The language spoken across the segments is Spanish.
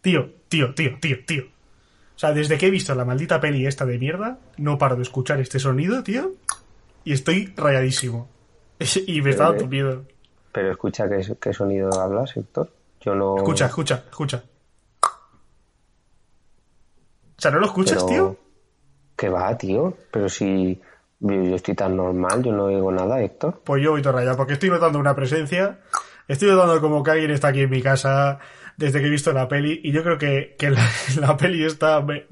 Tío, tío, tío, tío, tío. O sea, desde que he visto la maldita peli esta de mierda, no paro de escuchar este sonido, tío. Y estoy rayadísimo. Y me está dando miedo. Pero escucha qué, qué sonido hablas, Héctor. Yo no. Escucha, escucha, escucha. O sea, ¿no lo escuchas, Pero- tío? ¿Qué va, tío? Pero si yo, yo estoy tan normal, yo no oigo nada, Héctor. Pues yo voy todo rayado, porque estoy notando una presencia. Estoy notando como que alguien está aquí en mi casa desde que he visto la peli. Y yo creo que, que la, la peli está. me-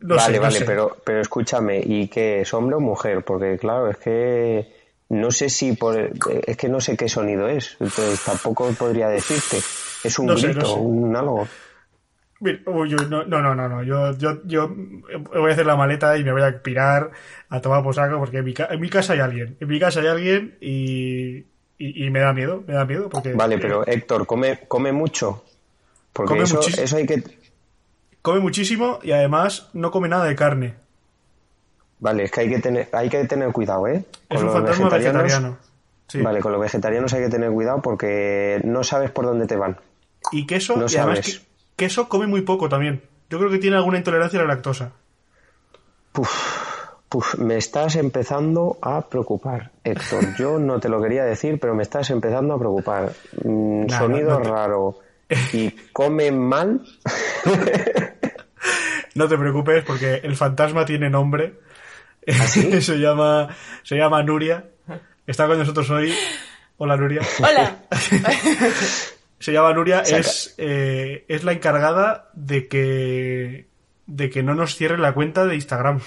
no vale, sé, no vale, sé. pero, pero escúchame, ¿y qué es hombre o mujer? Porque claro, es que no sé si por es que no sé qué sonido es, entonces tampoco podría decirte. Es un No grito, sé. un algo. Mira, uy, uy, no, no, no, no. Yo, yo, yo voy a hacer la maleta y me voy a pirar a tomar por saco porque en mi, en mi casa hay alguien. En mi casa hay alguien y, y, y me da miedo, me da miedo porque... Vale, pero Héctor, come, come mucho. Porque Come eso, muchísimo. eso hay que. Come muchísimo y además no come nada de carne. Vale, es que hay que tener, hay que tener cuidado, ¿eh? Es un los fantasma vegetarianos- vegetariano. Sí. Vale, con los vegetarianos hay que tener cuidado porque no sabes por dónde te van. Y queso, No y además sabes. que- queso come muy poco también. Yo creo que tiene alguna intolerancia a la lactosa. Puf, me estás empezando a preocupar, Héctor. Yo no te lo quería decir, pero me estás empezando a preocupar. Mm, sonido no te- raro. Y come mal. No te preocupes porque el fantasma tiene nombre. ¿Ah, sí? se llama se llama Nuria. Está con nosotros hoy. Hola Nuria. Hola. Se llama Nuria, Saca- es, eh, es la encargada de que de que no nos cierre la cuenta de Instagram.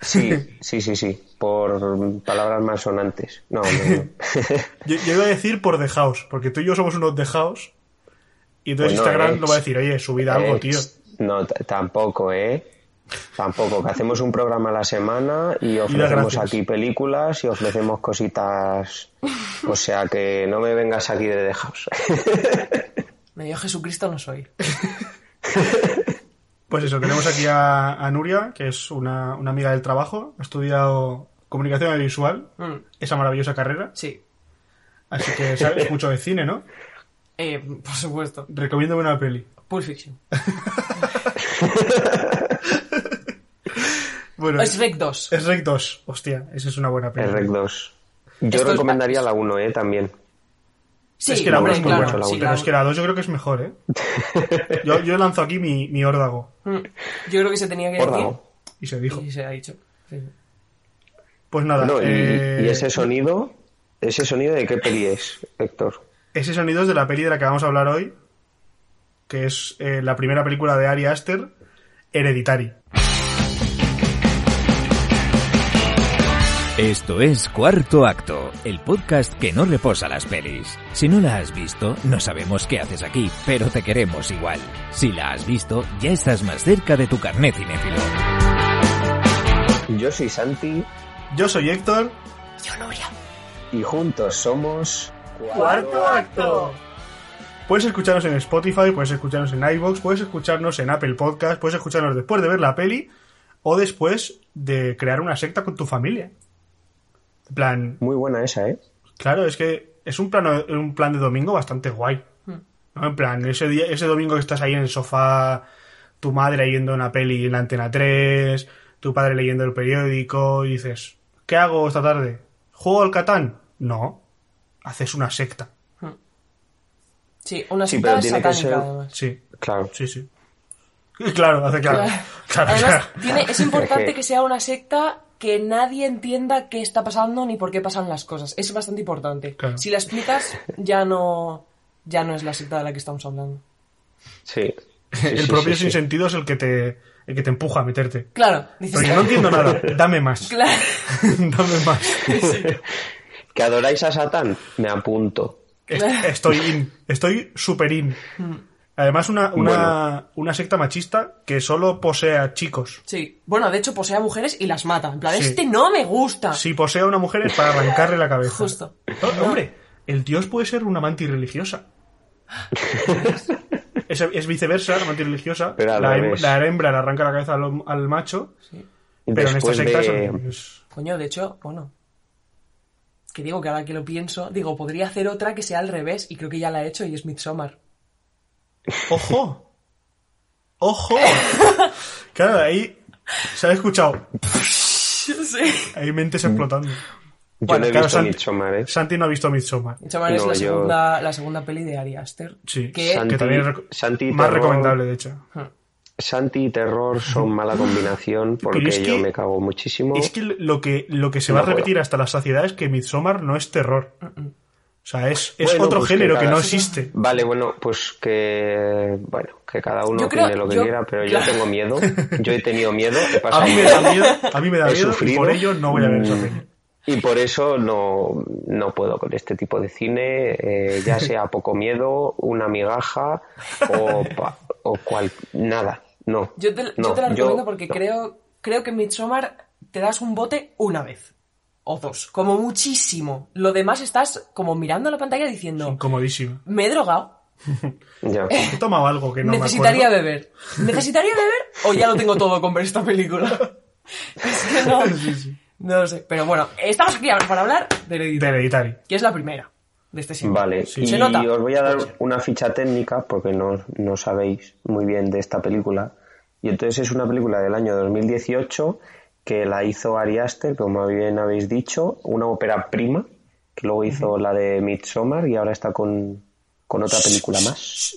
Sí, sí, sí, sí. Por palabras más sonantes. No, no, no. Yo, yo iba a decir por The House, porque tú y yo somos unos The House. Y entonces Bueno, Instagram eh, lo va a decir, oye, subid algo, Eh, tío. No, tampoco, ¿eh? Tampoco, que hacemos un programa a la semana y ofrecemos aquí películas y ofrecemos cositas. O sea que no me vengas aquí de dejaos. Medio Jesucristo no soy. Pues eso, tenemos aquí a, a Nuria, que es una, una amiga del trabajo, ha estudiado comunicación audiovisual, Mm, esa maravillosa carrera, sí. así que sabes mucho de cine, ¿no? Eh, por supuesto. Recomiendo una peli. Pulp Fiction. Bueno, Es Rec 2. es Rec 2, hostia, esa es una buena peli. El Rec 2. Yo Esto es- recomendaría la 1, ¿eh? También. Sí, es que la hombre, 1 es muy claro, buena, sí, uno. pero es que la 2 yo creo que es mejor, ¿eh? Yo, yo lanzo aquí mi, mi órdago, Mm, Yo creo que se tenía que decir. Órdago. y se dijo. Y se ha dicho. Sí. Pues nada, No, y, eh, y ese sonido, ¿ese sonido de qué peli es, Héctor? Ese sonido es de la peli de la que vamos a hablar hoy, que es eh, la primera película de Ari Aster, Hereditary. Esto es Cuarto Acto, el podcast que no reposa las pelis. Si no la has visto, no sabemos qué haces aquí, pero te queremos igual. Si la has visto, ya estás más cerca de tu carnet cinéfilo. Yo soy Santi Yo soy Héctor. Yo, Nuria. y juntos somos... Cuarto acto. Puedes escucharnos en Spotify, puedes escucharnos en iVoox, puedes escucharnos en Apple Podcast, puedes escucharnos después de ver la peli o después de crear una secta con tu familia. En plan, Muy buena esa, ¿eh? claro, es que es un plan, un plan de domingo bastante guay. ¿no? En plan, ese, día, ese domingo que estás ahí en el sofá, tu madre leyendo una peli en la antena 3, tu padre leyendo el periódico y dices, ¿qué hago esta tarde? ¿Juego al Catán? No, haces una secta. Sí, una Sí, secta pero tiene que satánica, ser-. Sí, Claro. sí, sí. Claro, hace claro. Claro. Claro, Además, claro. tiene- es importante Es que- que sea una secta que nadie entienda qué está pasando ni por qué pasan las cosas. Es bastante importante. Claro. Si la explicas, ya no, ya no es la secta de la que estamos hablando. Sí. Sí, el sí, propio sí, sí. sinsentido es el que te el que te empuja a meterte. Claro, dices, Porque no entiendo nada, dame más. Claro. dame más. ¿Que adoráis a Satán? Me apunto. est- estoy in, estoy super in. Además, una, una, una secta machista que solo posee a chicos. Sí. Bueno, de hecho posee a mujeres y las mata. En plan, Sí. este no me gusta. Si posee a una mujer es para arrancarle la cabeza. Justo. Oh, hombre, el dios puede ser una amante religiosa. es, es viceversa, la amante religiosa. Pero La, hem- la hembra le arranca la cabeza al, al macho, pero en esta secta de- es- Coño, de hecho, bueno. Que digo que ahora que lo pienso, digo, podría hacer otra que sea al revés, y creo que ya la he hecho y es Midsommar. ¡Ojo! ¡Ojo! Claro, ahí se ha escuchado. sí. Hay mentes explotando. Yo Bueno, no he claro, visto Santi- Midsommar, ¿eh? Santi no ha visto Midsommar. Midsommar es No, la yo- segunda, la segunda peli de Ari Aster. Sí, Que, Santi- que también es rec- Santi más Terror. recomendable, de hecho. Santi y terror son mala combinación porque es que- yo me cago muchísimo. Es que lo que, lo que se No va a puedo. repetir hasta la saciedad es que Midsommar no es terror. O sea, es, es Bueno, otro pues género que, cada- no existe. Vale, bueno, pues que bueno, que cada uno Yo creo- opine lo que yo- quiera, pero claro. yo tengo miedo. Yo he tenido miedo, he A pasado mí me da miedo, a mí me da miedo y por ello no voy a ver esa Mm. peli. y por eso no, no puedo con este tipo de cine, eh, ya sea poco miedo, una migaja o, pa- o cual nada. No. Yo te, yo no, te la recomiendo yo- porque no. creo, creo que en Midsommar te das un bote una vez. O dos. Como muchísimo. Lo demás estás como mirando la pantalla diciendo, Incomodísimo. me he drogado. Ya. He tomado algo que no Necesitaría me beber. ¿Necesitaría beber? O ya lo tengo todo con ver esta película. Es que no. No lo sé. Pero bueno, estamos aquí para hablar de De Hereditary, Hereditary. que es la primera de este siglo. Vale, Sí. y Se nota. os voy a dar una ficha técnica porque no, no sabéis muy bien de esta película. Y entonces es una película del año 2018 que la hizo Ari Aster, como bien habéis dicho, una ópera prima, que luego hizo la de Midsommar y ahora está con, con otra película más.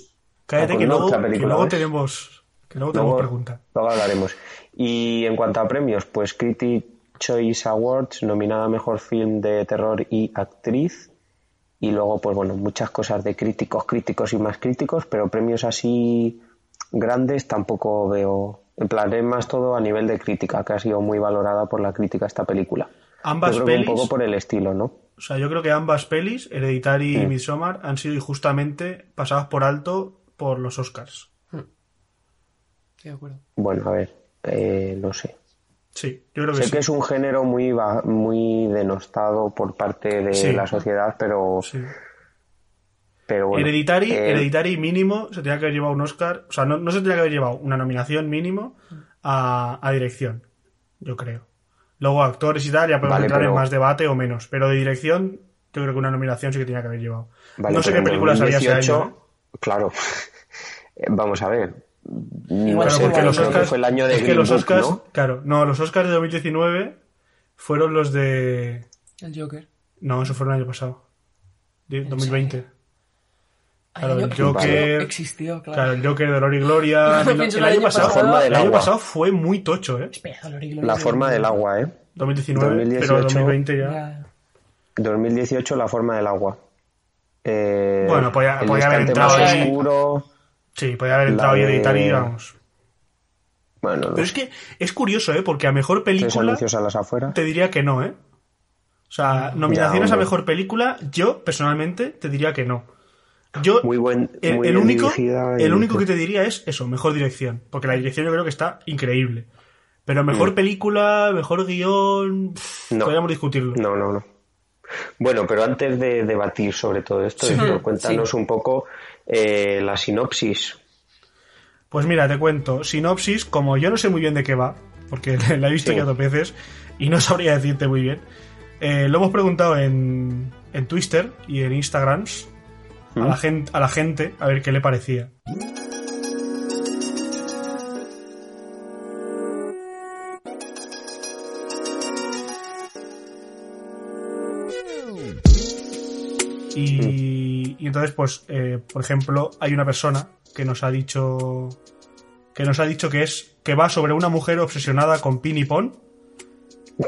Cállate Ah, que luego, otra que película luego más. tenemos, que luego tenemos Luego, pregunta. luego hablaremos. Y en cuanto a premios, pues Critic Choice Awards, nominada a Mejor Film de Terror y Actriz. Y luego, pues bueno, muchas cosas de críticos, críticos y más críticos, pero premios así grandes tampoco veo. En plan, es más todo a nivel de crítica, que ha sido muy valorada por la crítica esta película. Ambas Yo creo que pelis, un poco por el estilo, ¿no? o sea, yo creo que ambas pelis, Hereditary y Mm. Midsommar, han sido injustamente pasadas por alto por los Oscars. Estoy de acuerdo. Bueno, a ver, eh, no sé. Sí, yo creo que Sé sí. que es un género muy, muy denostado por parte de Sí. la sociedad, pero, Sí. Pero bueno. Hereditary, eh, Hereditary mínimo se tenía que haber llevado un Oscar, o sea, no, no se tenía que haber llevado una nominación mínimo a, a dirección, yo creo. Luego actores y tal, ya podemos Vale, entrar en más debate o menos, pero de dirección yo creo que una nominación sí que tenía que haber llevado. Vale, no sé qué películas había ese 2018, año. ¿eh? Claro. Eh, Vamos a ver. No Igual sé, porque los Oscars, fue el año de es que los Book, Oscars, ¿no? claro, no, los Oscars de 2019 fueron los de, El Joker. no, eso fue el año pasado, de 2020. Ay, Claro, el Joker existió, claro. claro, el Joker de Dolor y Gloria. El, pienso el el año pasado, pasado- La forma del el año agua. pasado fue muy tocho, ¿eh? Espera, Dolor y Gloria La forma de- del agua, ¿eh? 2019, 2018. pero 2020 ya. Ya. 2018, la forma del agua. Eh, Bueno, podía- podía haber entrado ahí. oscuro. Sí, podía haber entrado y de- editar y vamos. Bueno, no Pero es que es curioso, ¿eh? Porque a mejor película a las afueras. te diría que no, ¿eh? O sea, nominaciones a hombre. mejor película, yo personalmente te diría que no. Yo, Muy buen. el, muy el único, el único que te diría es eso, mejor dirección. Porque la dirección yo creo que está increíble. Pero mejor Mm. película, mejor guion, pff, No. podríamos discutirlo. No, no, no. Bueno, pero antes de debatir sobre todo esto, Sí. Cuéntanos un poco eh, la sinopsis. Pues mira, te cuento. Sinopsis, como yo no sé muy bien de qué va, porque la he visto Sí. ya dos veces y no sabría decirte muy bien, eh, lo hemos preguntado en, en Twitter y en Instagrams a, la gente, a la gente a ver qué le parecía. Y, y entonces, pues, eh, por ejemplo, hay una persona que nos ha dicho que nos ha dicho que es que va sobre una mujer obsesionada con Pin y Pon,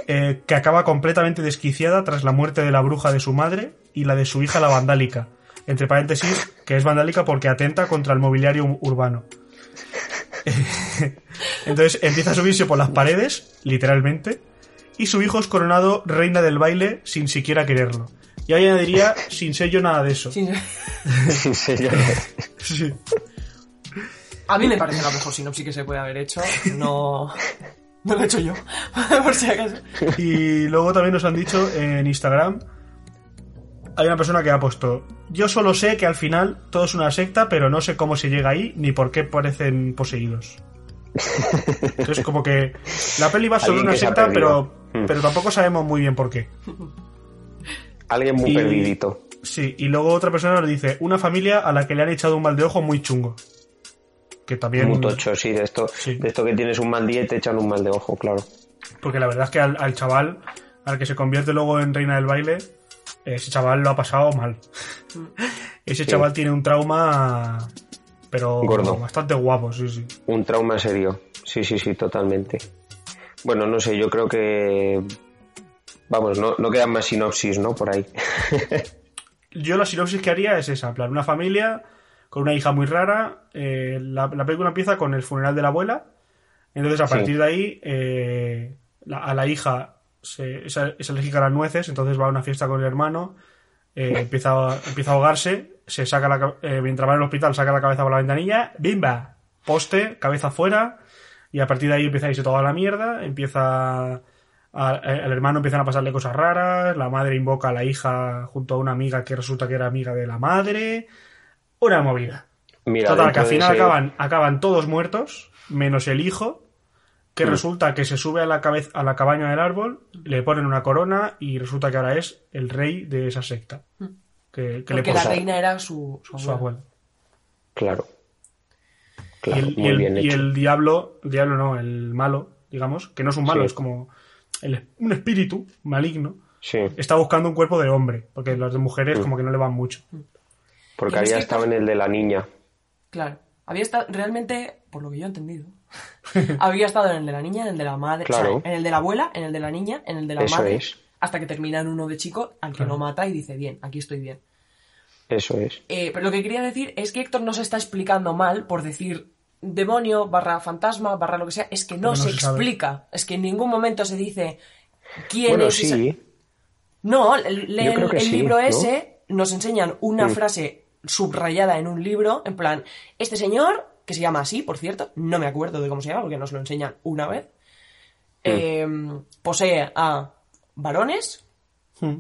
eh, que acaba completamente desquiciada tras la muerte de la bruja de su madre y la de su hija la vandálica. Entre paréntesis, que es vandálica porque atenta contra el mobiliario ur- urbano. Entonces empieza a subirse por las paredes, literalmente, y su hijo es coronado reina del baile sin siquiera quererlo. Y añadiría, sin ser yo nada de eso. Sin- Sí, señor. Sí. A mí me parece la mejor sinopsis que se puede haber hecho. No, no lo he hecho yo, por si acaso. Y luego también nos han dicho en Instagram, hay una persona que ha puesto, yo solo sé que al final todo es una secta, pero no sé cómo se llega ahí ni por qué parecen poseídos. Entonces como que la peli va sobre una se secta, pero, Mm. pero tampoco sabemos muy bien por qué. Alguien muy Y- perdidito. Sí, y luego otra persona nos dice, una familia a la que le han echado un mal de ojo muy chungo. Que también... Muy tocho, sí, de esto, Sí. de esto que tienes un mal día y te echan un mal de ojo, claro. Porque la verdad es que al, al chaval, al que se convierte luego en reina del baile, ese chaval lo ha pasado mal. ese Sí. chaval tiene un trauma, pero Gordo. bastante guapo, sí, sí. Un trauma serio. Sí, sí, sí, totalmente. Bueno, no sé, yo creo que. Vamos, no, no quedan más sinopsis, ¿no? Por ahí. Yo la sinopsis que haría es esa, en plan, una familia con una hija muy rara, eh, la, la película empieza con el funeral de la abuela, entonces a Sí. partir de ahí eh, la- a la hija se, es, alérgica a las nueces, entonces va a una fiesta con el hermano, eh, empieza, a, empieza a ahogarse, se saca la, eh, mientras va al hospital saca la cabeza por la ventanilla, ¡bimba! Poste, cabeza afuera, y a partir de ahí empieza a irse toda la mierda, empieza al hermano empiezan a pasarle cosas raras, la madre invoca a la hija junto a una amiga que resulta que era amiga de la madre, una movida. Mira, Total, que al final ese- acaban, acaban todos muertos, menos el hijo, que Mm. resulta que se sube a la, cabeza, a la cabaña del árbol, le ponen una corona y resulta que ahora es el rey de esa secta. Que, que le Mm. Porque la reina era su, su su abuela. abuelo. Claro. Y el, y muy el- bien y hecho. el diablo, el diablo no, el malo, digamos, que no es un malo, Sí. es como el- un espíritu maligno, Sí, está buscando un cuerpo de hombre, porque los de mujeres Mm. como que no le van mucho. porque había este estado caso- en el de la niña. Claro. Había estado, realmente, por lo que yo he entendido, había estado en el de la niña, en el de la madre, o sea, Claro. en el de la abuela, en el de la niña, en el de la Eso madre, es. hasta que termina en uno de chico al que Claro. no mata y dice, bien, aquí estoy bien. Eso es. Eh, pero lo que quería decir es que Héctor no se está explicando mal por decir demonio barra fantasma barra lo que sea, es que no, se, explica, es que en ningún momento se dice quién Bueno, es esa- sí. No, lee Yo creo el, que el sí, libro ¿no? ese, nos enseñan una Mm. frase subrayada en un libro, en plan, este señor, que se llama así, por cierto, no me acuerdo de cómo se llama porque nos lo enseñan una vez, eh, posee a varones Mm.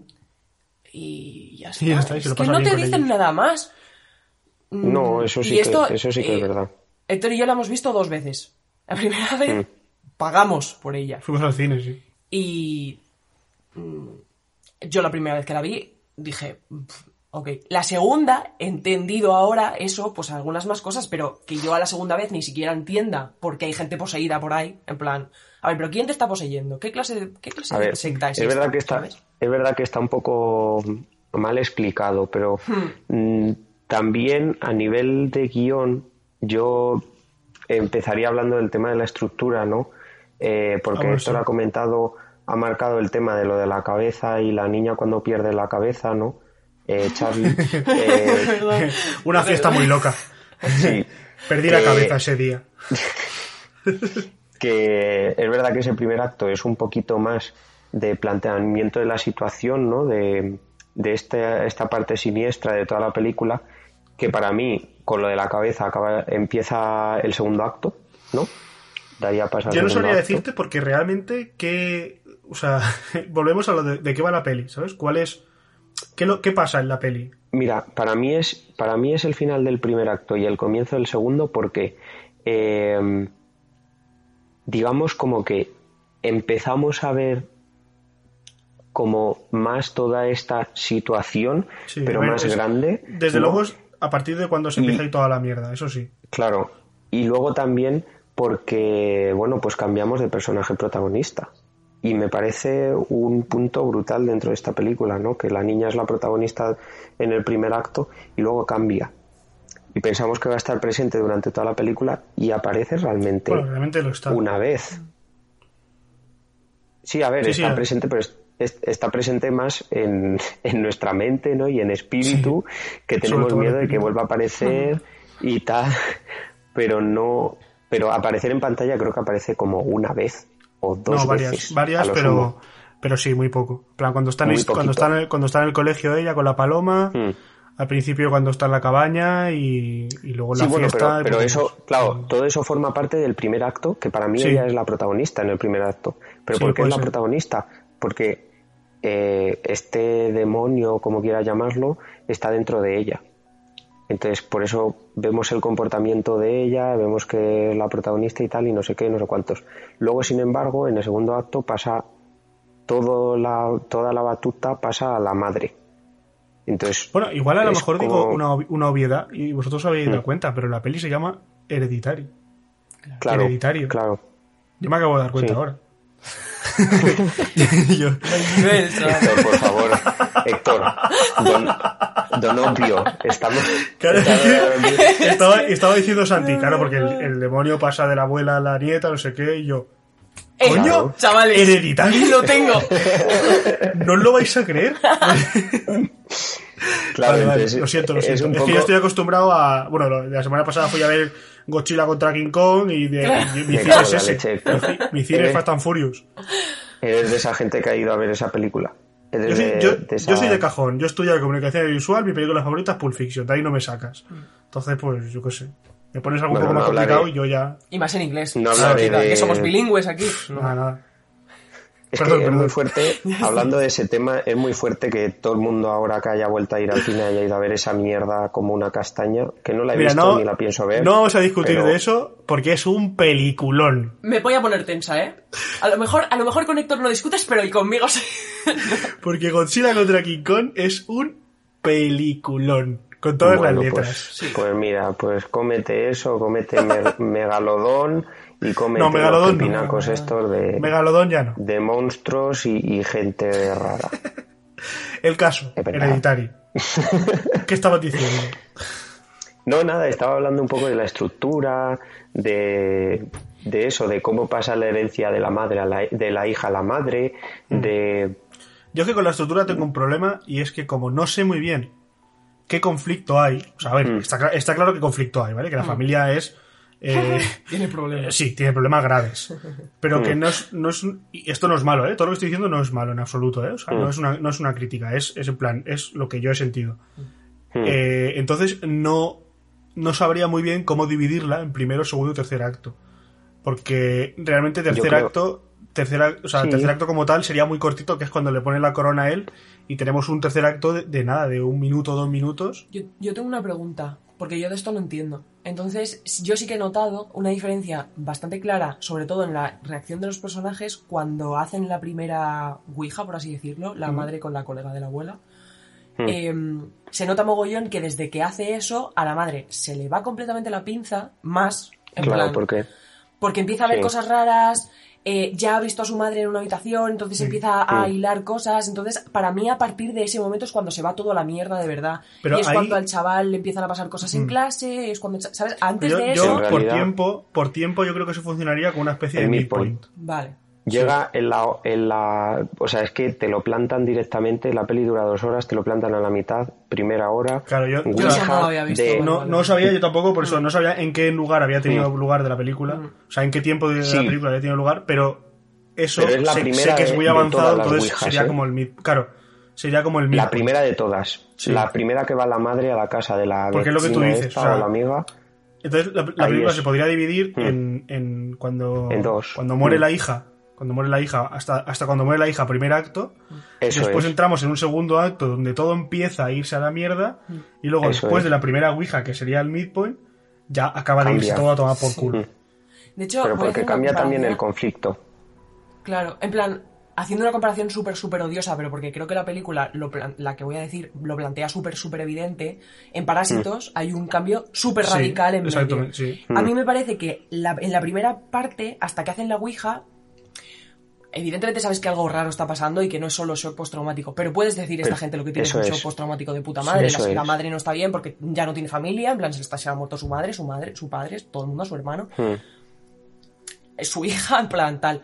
y ya está. Y ya está, y se es que no te dicen ellos. nada más. Mm, No, eso sí y que- esto, eso sí que es eh, verdad. Héctor y yo la hemos visto dos veces. La primera vez Mm. pagamos por ella. Fuimos al cine, sí. Y mm, yo la primera vez que la vi dije, "Pf, ok. La segunda, entendido ahora eso, pues algunas más cosas, pero que yo a la segunda vez ni siquiera entienda porque hay gente poseída por ahí, en plan, a ver, pero ¿quién te está poseyendo? ¿Qué clase de, qué clase A de ver, secta es es esta? verdad que está, ¿sabes? es verdad que está un poco mal explicado, pero Hmm. mm, también a nivel de guion yo empezaría hablando del tema de la estructura, ¿no? Eh, porque bueno, Héctor sí. ha comentado, ha marcado el tema de lo de la cabeza y la niña cuando pierde la cabeza, ¿no? Eh, Charlie. eh, Una fiesta muy loca. sí. Perdí la Eh, cabeza ese día. que es verdad que ese primer acto es un poquito más de planteamiento de la situación, ¿no? De, de este- esta parte siniestra de toda la película, que para mí, con lo de la cabeza, acaba, empieza el segundo acto, ¿no? De ahí a pasar Yo no sabría acto. decirte porque realmente que... O sea, volvemos a lo de, de qué va la peli, ¿sabes? ¿Cuál es... ¿Qué, lo, ¿Qué pasa en la peli? Mira, para mí es para mí es el final del primer acto y el comienzo del segundo porque eh, digamos como que empezamos a ver como más toda esta situación, Sí, pero más es- grande. Desde ¿no? luego es a partir de cuando se Y- empieza ahí toda la mierda, eso sí. Claro. Y luego también porque, bueno, pues cambiamos de personaje protagonista. Y me parece un punto brutal dentro de esta película, ¿no? Que la niña es la protagonista en el primer acto y luego cambia. Y pensamos que va a estar presente durante toda la película y aparece realmente Bueno, realmente lo está. una vez. Sí, a ver, Sí, está presente, pero es- es- está presente más en, en nuestra mente, ¿no? Y en espíritu, que tenemos miedo de que vuelva a aparecer y tal, pero no, pero aparecer en pantalla creo que aparece como una vez o dos no, varias, veces. varias, pero sumo. Pero sí, muy poco. Plan, cuando está en, el, cuando, está en el, cuando está en el colegio ella con la paloma, Mm. al principio cuando está en la cabaña y, y luego la Sí, bueno, fiesta. pero, pero pues, eso, claro, todo eso forma parte del primer acto, que para mí Sí. ella es la protagonista en el primer acto. Pero Sí, ¿por qué es la ser. protagonista? Porque eh, este demonio, como quiera llamarlo, está dentro de ella. Entonces, por eso vemos el comportamiento de ella, vemos que es la protagonista y tal, y no sé qué, no sé cuántos. Luego, sin embargo, en el segundo acto pasa todo la, toda la batuta pasa a la madre. Entonces, Bueno, igual a lo mejor digo una, una obviedad y vosotros habéis dado Mm. cuenta, pero la peli se llama Hereditary. claro, hereditario. claro. Yo me acabo de dar cuenta Sí. ahora. Yo- Héctor, por favor. Héctor, don, don Obvio, estamos... Claro, estaba, estaba diciendo Santi, claro, porque el, el demonio pasa de la abuela a la nieta, no sé qué, y yo, Eh, Coño, chavales, Hereditary. lo tengo. ¿no os lo vais a creer? Claro, Vale, vale, entonces, lo siento, lo es siento. un Es, poco- que yo estoy acostumbrado a. Bueno, la semana pasada fui a ver Godzilla contra King Kong y, de, y mi Me cine cago es en la ese. leche, Mi, Héctor. ci- mi cine es Eres- Fast and Furious. Eres de esa gente que ha ido a ver esa película. Eres Yo soy, de- yo, de esa- yo soy de cajón. Yo estudio comunicación visual, mi película favorita es Pulp Fiction. De ahí no me sacas. Entonces, pues, yo qué sé. Me pones algo Bueno, un poco no más hablaré- complicado y yo ya. Y más en inglés. No hablaré de- Que somos bilingües aquí. Nada, nada. Es Perdón, que es perdón. muy fuerte, hablando de ese tema, es muy fuerte que todo el mundo ahora que haya vuelto a ir al cine haya ido a ver esa mierda como una castaña, que no la he Mira, visto no, ni la pienso ver. no vamos a discutir pero- de eso porque es un peliculón. Me voy a poner tensa, ¿eh? A lo mejor, a lo mejor con Héctor no discutes, pero y conmigo sí. Porque Godzilla contra King Kong es un peliculón. Con todas Bueno, las pues, letras. pues mira, pues cómete eso, cómete me- megalodón y cómete No, Megalodón los no. pepinacos estos de, Megalodón ya no. de monstruos y, y gente rara. El caso, hereditario. ¿Qué estabas diciendo? No, nada, estaba hablando un poco de la estructura, de, de eso, de cómo pasa la herencia de la madre a la, de la hija a la madre, Mm. de Yo es que con la estructura tengo un problema y es que como no sé muy bien qué conflicto hay, o sea, a ver, Mm. está, está claro que conflicto hay, ¿vale? Que la familia es... eh, Tiene problemas. sí, tiene problemas graves. Pero que Mm. no es, no es esto no es malo, ¿eh? Todo lo que estoy diciendo no es malo en absoluto, ¿eh? O sea, no, Mm. es una, no es una crítica, es, es en plan, es lo que yo he sentido. Hmm. Eh, entonces no, no sabría muy bien cómo dividirla en primero, segundo y tercer acto. Porque realmente tercer creo- acto, tercer, o sea, Sí. tercer acto como tal sería muy cortito, que es cuando le pone la corona a él y tenemos un tercer acto de, de nada, de un minuto, dos minutos. Yo, yo tengo una pregunta, porque yo de esto no entiendo. Entonces, yo sí que he notado una diferencia bastante clara, sobre todo en la reacción de los personajes, cuando hacen la primera Ouija, por así decirlo, la madre con la colega de la abuela. Hmm. Eh, se nota mogollón que desde que hace eso, a la madre se le va completamente la pinza, más, en claro, plan, porque porque empieza a ver Sí. cosas raras, eh, ya ha visto a su madre en una habitación, entonces empieza a Sí. hilar cosas. Entonces, para mí, a partir de ese momento es cuando se va todo a la mierda de verdad. Pero y es ahí- cuando al chaval le empiezan a pasar cosas en clase, es cuando, ¿sabes? Antes Yo, de yo, eso... En por realidad- tiempo, por tiempo, yo creo que eso funcionaría con una especie El de midpoint. midpoint. Vale. Llega en la, en la... O sea, es que te lo plantan directamente, la peli dura dos horas, te lo plantan a la mitad, primera hora. Claro, yo- no lo había visto, de- bueno. No, sabía yo tampoco, por eso no sabía en qué lugar había tenido Mm. lugar de la película, o sea, en qué tiempo de Sí. la película había tenido lugar, pero eso Pero es la sé, primera sé que es de- muy avanzado, entonces ouijas, sería ¿eh? como el mid, claro, sería como el mid. La primera de todas. Sí. La primera que va la madre a la casa de la Porque es lo que tú dices, esta o sea, la amiga. Entonces la, película es. se podría dividir Mm. en, en cuando En dos. cuando muere Mm. la hija, cuando muere la hija hasta hasta cuando muere la hija primer acto. Eso Después es. entramos en un segundo acto donde todo empieza a irse a la mierda y luego Eso después es. de la primera ouija que sería el midpoint ya acaba de irse todo a tomar por culo. Mm. De hecho, Pero porque cambia también el conflicto. Claro, en plan, haciendo una comparación súper, súper odiosa, pero porque creo que la película, lo la que voy a decir, lo plantea súper, súper evidente. En Parásitos hay un cambio súper Sí, radical en medio. exactamente, sí. A mí me parece que la- en la primera parte, hasta que hacen la Ouija, evidentemente sabes que algo raro está pasando y que no es solo shock postraumático, pero puedes decir a esta gente lo que tiene es un es. shock postraumático de puta madre, la, madre no está bien porque ya no tiene familia, en plan se está se ha muerto su madre, su madre, su padre, todo el mundo, su hermano Mm. es su hija, en plan tal.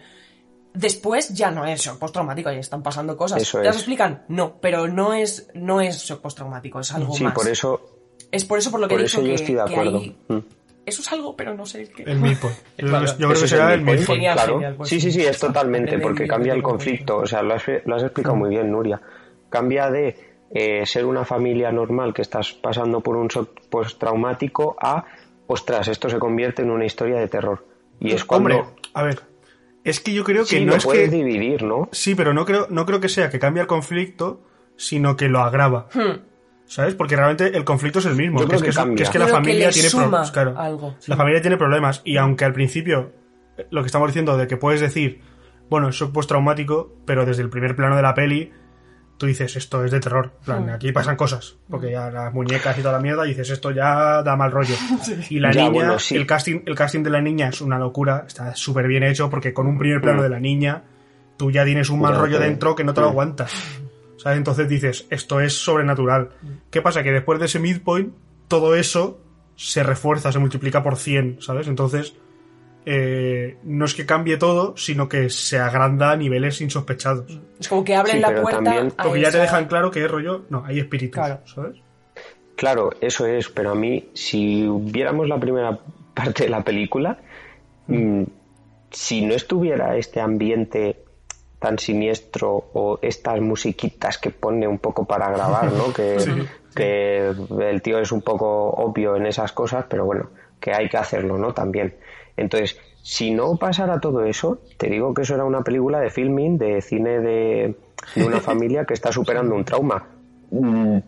Después ya no es shock postraumático, ya están pasando cosas. Eso ¿Ya es. se explican? No, pero no es, no es shock postraumático, es algo Sí, más. por eso, es por eso por lo que por he eso dicho yo que, estoy de que acuerdo. hay, Mm. Eso es algo, pero no sé qué. El midpoint. Yo, Claro. creo que- yo creo Eso que es será el midpoint. Genial, claro. genial, pues sí, sí, sí, es totalmente, porque cambia el conflicto. O sea, lo has, lo has explicado muy bien, Nuria. Cambia de eh, ser una familia normal que estás pasando por un shock postraumático a, ostras, esto se convierte en una historia de terror. Y es cuando... Hombre, a ver. Es que yo creo que sí, no lo es puedes que. dividir, ¿no? Sí, pero no creo, no creo que sea que cambie el conflicto, sino que lo agrava. ¿Sabes? Porque realmente el conflicto es el mismo. Yo que creo es que, que es- que cambia. es que la familia tiene problemas. Claro. algo, sí. La familia tiene problemas. Y aunque al principio, eh, lo que estamos diciendo de que puedes decir, bueno, es shock postraumático, pero desde el primer plano de la peli, tú dices, esto es de terror. En plan, aquí pasan cosas. Porque ya las muñecas y toda la mierda, dices, esto ya da mal rollo. Y la Ya, niña, bueno, sí. el, casting, el casting de la niña es una locura. Está súper bien hecho porque con un primer plano Mm. de la niña, tú ya tienes un mal Ya rollo dentro que no te lo Mm. aguantas. ¿Sabes? Entonces dices, esto es sobrenatural. ¿Qué pasa? Que después de ese midpoint, todo eso se refuerza, se multiplica por 100, ¿sabes? Entonces, eh, no es que cambie todo, sino que se agranda a niveles insospechados. Es como que abren Sí, la puerta también- Porque ya te dejan claro que es rollo, no, hay espíritus, Claro. ¿sabes? Claro, eso es, pero a mí, si viéramos la primera parte de la película, mm, si no estuviera este ambiente tan siniestro o estas musiquitas que pone un poco para grabar, ¿no? Que, que el tío es un poco obvio en esas cosas, pero bueno, que hay que hacerlo, ¿no? También. Entonces, si no pasara todo eso, te digo que eso era una película de filming, de cine de, de una familia que está superando un trauma. Mm,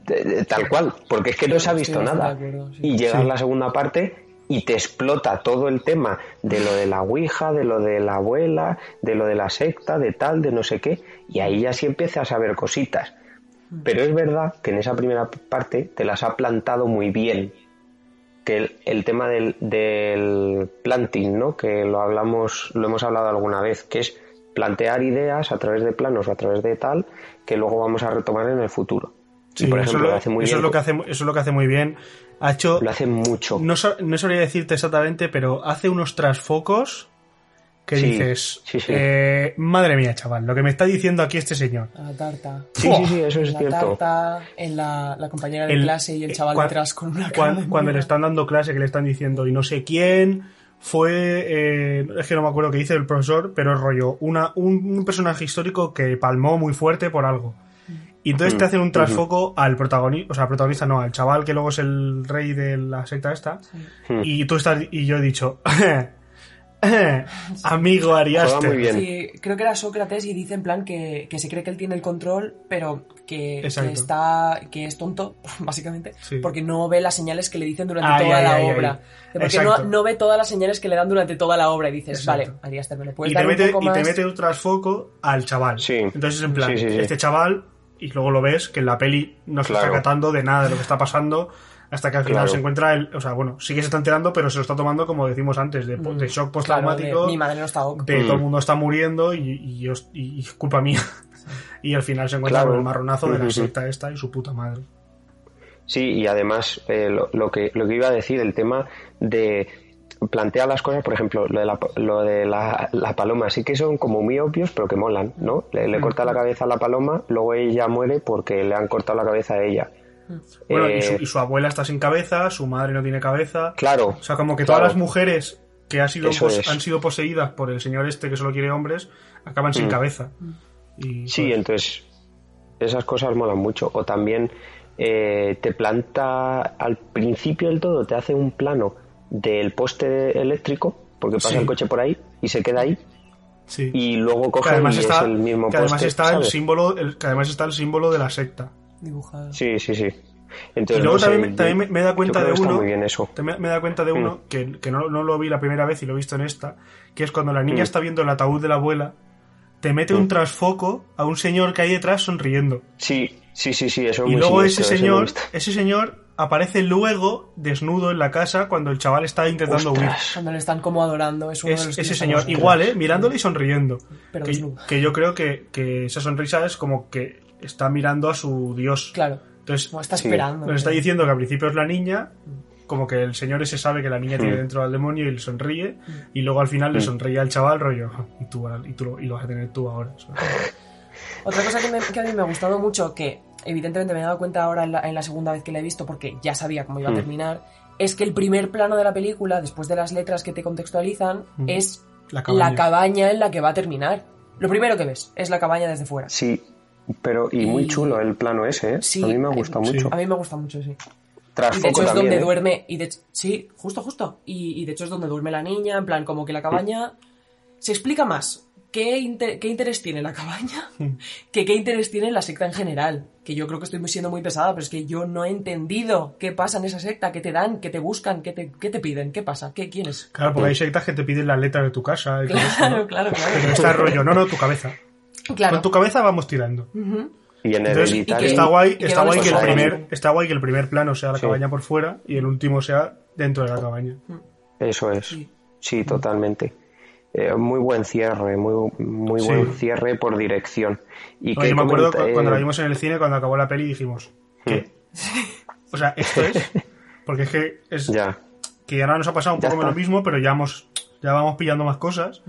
Tal cual, porque es que no se ha Sí, visto nada. acuerdo, sí. Y llega Sí. la segunda parte y te explota todo el tema de lo de la Ouija, de lo de la abuela, de lo de la secta, de tal, de no sé qué, y ahí ya sí empiezas a ver cositas. Pero es verdad que en esa primera parte te las ha plantado muy bien. Que el, el tema del, del planting, ¿no? Que lo hablamos, lo hemos hablado alguna vez, que es plantear ideas a través de planos o a través de tal, que luego vamos a retomar en el futuro. Sí, por eso, ejemplo, lo, lo hace muy eso bien. es lo que hace, eso es lo que hace muy bien. Ha hecho, Lo hace mucho. no, no sabría decirte exactamente, pero hace unos trasfocos que Sí, dices, sí, sí. eh, madre mía, chaval, lo que me está diciendo aquí este señor. A la tarta. Sí, sí, sí, eso es en la cierto. tarta, en la, la compañera de El- clase y el eh, chaval cuan- detrás con una cara cuan- cuando le están dando clase, que le están diciendo, y no sé quién fue, eh, es que no me acuerdo qué dice el profesor, pero es rollo, una, un, un personaje histórico que palmó muy fuerte por algo. Y entonces te hacen un trasfoco al protagonista, o sea, al protagonista no, al chaval que luego es el rey de la secta esta. Mm. Y tú estás, y yo he dicho, amigo Ariaste. Muy bien. Sí, creo que era Sócrates y dice en plan que, que se cree que él tiene el control, pero que, está que es tonto, básicamente, Sí. porque no ve las señales que le dicen durante Ay, toda ay, la ay, ay. obra. Porque no, no ve todas las señales que le dan durante toda la obra y dices, Exacto. vale, Ariaster, ¿me le puedes y dar te, mete, un poco y te más? mete un trasfoco al chaval. Sí. Entonces, en plan, Sí, sí, sí. este chaval, y luego lo ves que en la peli no se está Claro. catando de nada de lo que está pasando, hasta que al final Claro. se encuentra el. O sea, bueno, sí que se está enterando, pero se lo está tomando, como decimos antes, de, de shock Claro, postraumático. de, mi madre no está ok. de Mm. todo el mundo está muriendo y, y, yo- y- culpa mía. Y al final se encuentra Claro. con el marronazo de la Ujú. secta esta y su puta madre. Sí, y además eh, lo, lo que, lo que iba a decir, el tema de plantear las cosas, por ejemplo, lo de, la, lo de la, la paloma, sí que son como muy obvios, pero que molan, ¿no? Le, le corta la cabeza a la paloma, luego ella muere porque le han cortado la cabeza a ella. Bueno, Eh, y, su, y su abuela está sin cabeza, su madre no tiene cabeza. Claro. O sea, como que claro. todas las mujeres que han sido, han sido poseídas por el señor este que solo quiere hombres, acaban sin Mm. cabeza. Y, Sí, pues, entonces esas cosas molan mucho. O también eh, te planta al principio del todo, te hace un plano del poste eléctrico, porque pasa Sí. el coche por ahí y se queda ahí, sí. y luego coge además y está, es el mismo que además poste. está el símbolo, el- que además está el símbolo de la secta. dibujado. Sí, sí, sí. Y Entonces, luego no sé, también, yo- también me, me da cuenta de uno. muy bien eso. también me da cuenta de uno que, que no, no lo vi la primera vez y lo he visto en esta, que es cuando la niña Mm. está viendo el ataúd de la abuela, te mete un Mm. trasfoco a un señor que hay detrás sonriendo. Sí, sí, sí, sí, eso es Y muy luego ese señor, ese señor aparece luego desnudo en la casa cuando el chaval está intentando huir. Cuando le están como adorando, es uno de Es los ese señor, igual, ¿eh? Mirándole y sonriendo. Pero que, yo creo que, que esa sonrisa es como que está mirando a su dios. Claro, Entonces, como está Sí. esperando. nos está diciendo que al principio es la niña, como que el señor ese sabe que la niña tiene Mm. dentro al demonio y le sonríe, y luego al final le Mm. sonríe al chaval, rollo, y tú, y tú lo, y lo vas a tener tú ahora. Otra cosa que, me- que a mí me ha gustado mucho, que evidentemente me he dado cuenta ahora en la, en la segunda vez que la he visto, porque ya sabía cómo iba a Mm. terminar, es que el primer plano de la película, después de las letras que te contextualizan, Mm. es La la cabaña. en la que va a terminar. Lo primero que ves es la cabaña desde fuera. Sí, pero y muy Y- chulo el plano ese, ¿eh? Sí, a mí me ha gustado sí. mucho. A mí me gusta mucho, sí. Tras Y de hecho es donde ¿eh? duerme. Y de sí, justo, justo. Y, y de hecho es donde duerme la niña. En plan, como que la cabaña. Se explica más qué, inter- qué interés tiene la cabaña que qué interés tiene la secta en general. Que yo creo que estoy siendo muy pesada, pero es que yo no he entendido qué pasa en esa secta, qué te dan, qué te buscan, qué te, qué te piden, qué pasa, qué quién es. Claro, porque hay sectas que te piden las letras de tu casa y todo eso, Claro, ¿no? claro, Pero claro. está rollo, no, no, tu cabeza. Claro. Con tu cabeza vamos tirando. Y en Entonces, Hereditary... que- está guay, y que está guay que el primer, está guay que el primer plano sea la Sí. cabaña por fuera y el último sea dentro de la cabaña. Eso es. Sí. Sí, totalmente. Eh, muy buen cierre, muy, muy Sí. buen cierre por dirección. Y No, que yo me acuerdo cuando eh, la vimos en el cine, cuando acabó la peli, dijimos, ¿qué? O sea, esto es... Porque es que es Ya, que ahora nos ha pasado un Ya poco está. lo mismo, pero ya hemos, ya vamos pillando más cosas.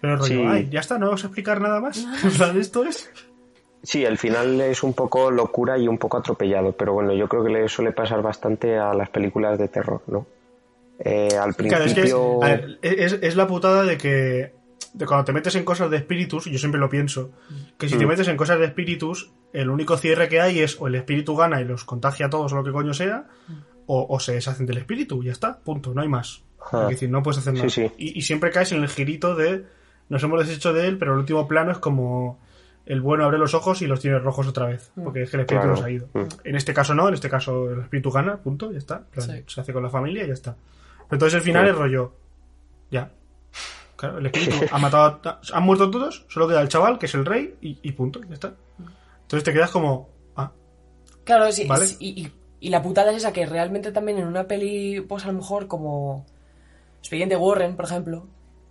Pero rollo, Sí. ay, ya está, no vamos a explicar nada más. En plan, esto es... Sí, el final es un poco locura y un poco atropellado, pero bueno, yo creo que le suele pasar bastante a las películas de terror, ¿no? Eh, al Claro, es que principio... es, es la putada de que de cuando te metes en cosas de espíritus, yo siempre lo pienso, que si te Mm. metes en cosas de espíritus, el único cierre que hay es o el espíritu gana y los contagia a todos o lo que coño sea, o, o se deshacen del espíritu, y ya está, punto, no hay más. Ah. Es decir, no puedes hacer nada. sí. Y, y siempre caes en el girito de nos hemos deshecho de él, pero el último plano es como el bueno abre los ojos y los tiene rojos otra vez, porque es que el espíritu Claro. nos ha ido. Mm. En este caso no, en este caso el espíritu gana, punto, ya está. Sí. Se hace con la familia y ya está. Pero entonces el final Sí. es rollo. Ya. Claro, el espíritu ha matado. a- han muerto todos, solo queda el chaval, que es el rey, y, y punto, ya está. Entonces te quedas como. Ah, Claro, sí, Vale. sí, y, y- y la putada es esa que realmente también en una peli, pues a lo mejor como Expediente Warren, por ejemplo,